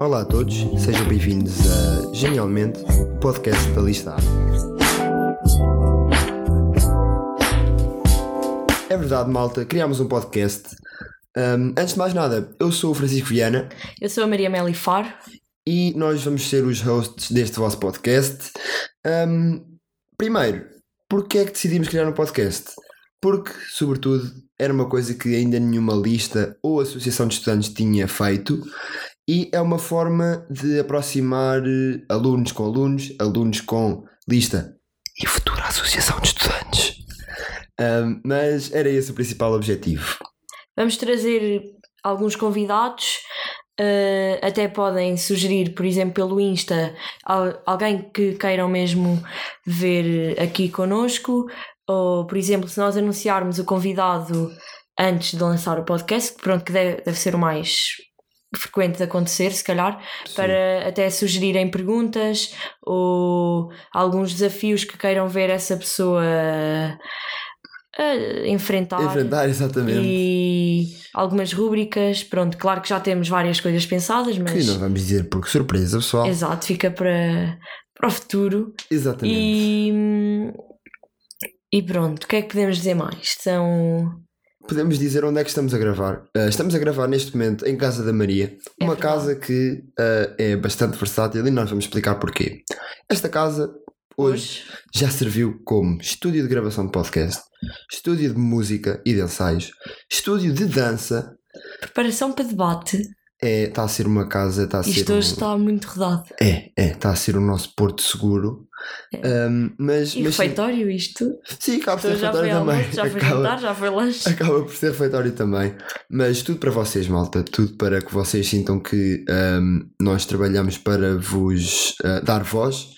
Olá a todos, sejam bem-vindos a Genialmente, o podcast da Lista A. É verdade, malta, criámos um podcast. Um, antes de mais nada, eu sou o Francisco Viana Eu sou a Maria Meli Faro. e nós vamos ser os hosts deste vosso podcast. Um, primeiro, porquê é que decidimos criar um podcast? Porque, sobretudo, era uma coisa que ainda nenhuma lista ou associação de estudantes tinha feito e é uma forma de aproximar eh, alunos com alunos, alunos com lista e futura associação de estudantes. Um, mas era esse o principal objetivo. Vamos trazer alguns convidados. eh, até podem sugerir, por exemplo, pelo Insta, al- alguém que queiram mesmo ver aqui connosco. Ou, por exemplo, se nós anunciarmos o convidado antes de lançar o podcast, pronto, que deve, deve ser o mais frequente de acontecer, se calhar, para até sugerirem perguntas ou alguns desafios que queiram ver essa pessoa eh, enfrentar. Enfrentar, exatamente. E algumas rúbricas, pronto, claro que já temos várias coisas pensadas, Que mas não vamos dizer porque surpresa, pessoal. exato, fica para, para o futuro. Exatamente. E, e pronto, o que é que podemos dizer mais? São. Podemos dizer onde é que estamos a gravar. Uh, estamos a gravar neste momento em Casa da Maria, É uma verdade. casa que uh, é bastante versátil e nós vamos explicar porquê. Esta casa hoje já serviu como estúdio de gravação de podcast, estúdio de música e de ensaios, estúdio de dança. Preparação para debate. É, está a ser uma casa, está a ser Isto um- hoje está muito rodado. É, é, está a ser o nosso porto seguro. Um, mas, E mas sim, refeitório, isto? sim, acaba por Então ser foi refeitório também. almoço, já foi Acaba- jantar, já foi lanche. Acaba por ser refeitório também. Mas tudo para vocês, malta. Tudo para que vocês sintam que ahm, nós trabalhamos para vos ah, dar voz.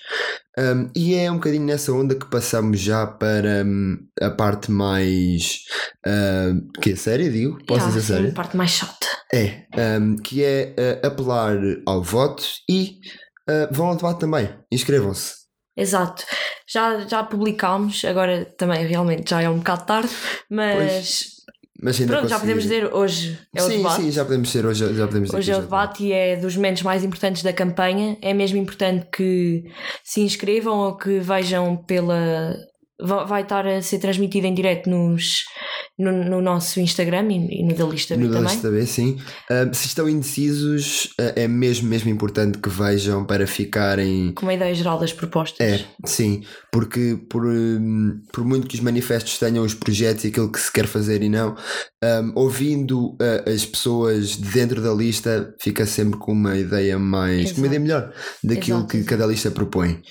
Ahm, e é um bocadinho nessa onda que passamos já para hum, a parte mais. Uh, que é séria, digo? Posso Já, dizer sim, séria? a parte mais chata. É. ahm, que é ah, apelar ao voto e ah, vão ao debate também. Inscrevam-se. Exato. Já, já publicámos, agora também realmente já é um bocado tarde, mas Mas ainda pronto, já podemos dizer hoje é o sim, debate. sim, já podemos ser hoje. Já podemos dizer Hoje é o debate e é dos momentos mais importantes da campanha. É mesmo importante que se inscrevam ou que vejam pela. va- Vai estar a ser transmitido em direto nos, no, no nosso Instagram e, e no da lista B No da também. lista B, sim. Ah, se estão indecisos, ah, é mesmo, mesmo importante que vejam para ficarem. Com uma ideia geral das propostas. É, sim, porque por, hum, por muito que os manifestos tenham os projetos e aquilo que se quer fazer e não, hum, ouvindo ah, as pessoas de dentro da lista, fica sempre com uma ideia mais. com uma Exato. ideia melhor daquilo Exato, que exato. cada lista propõe.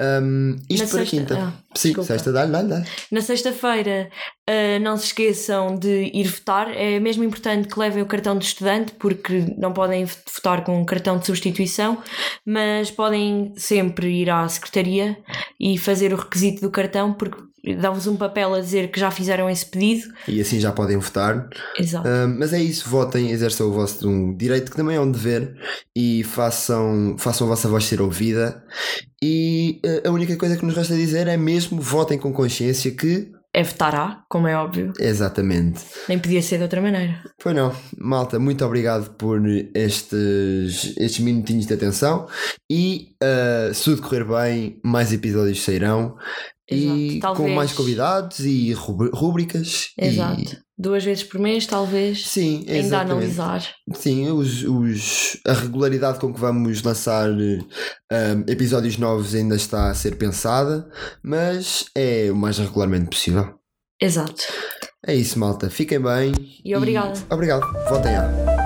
Hum, isto Na para sexta- quinta. ah, sim, desculpa. sexta, dá-lhe, dá-lhe, dá-lhe. Na sexta-feira, ah, não se esqueçam de ir votar. É mesmo importante que levem o cartão de estudante, porque não podem votar com um cartão de substituição, mas podem sempre ir à secretaria e fazer o requisito do cartão, porque dão-vos um papel a dizer que já fizeram esse pedido. E assim já podem votar. Exato. Ah, mas é isso, votem, exerçam o vosso um direito que também é um dever e façam, façam a vossa voz ser ouvida. E ah, a única coisa que nos resta dizer é mesmo votem com consciência que. É votará, como é óbvio. Exatamente. Nem podia ser de outra maneira. Foi não. Malta, muito obrigado por estes, estes minutinhos de atenção e ah, se tudo correr bem, mais episódios sairão. E Exato. com mais convidados e rúbricas. e- Exato. Duas vezes por mês, talvez. Sim, Ainda a exatamente. analisar. Sim, os, os, a regularidade com que vamos lançar um, episódios novos ainda está a ser pensada, mas é o mais regularmente possível. Exato. É isso, malta. Fiquem bem. E obrigada. Obrigado. Voltem lá.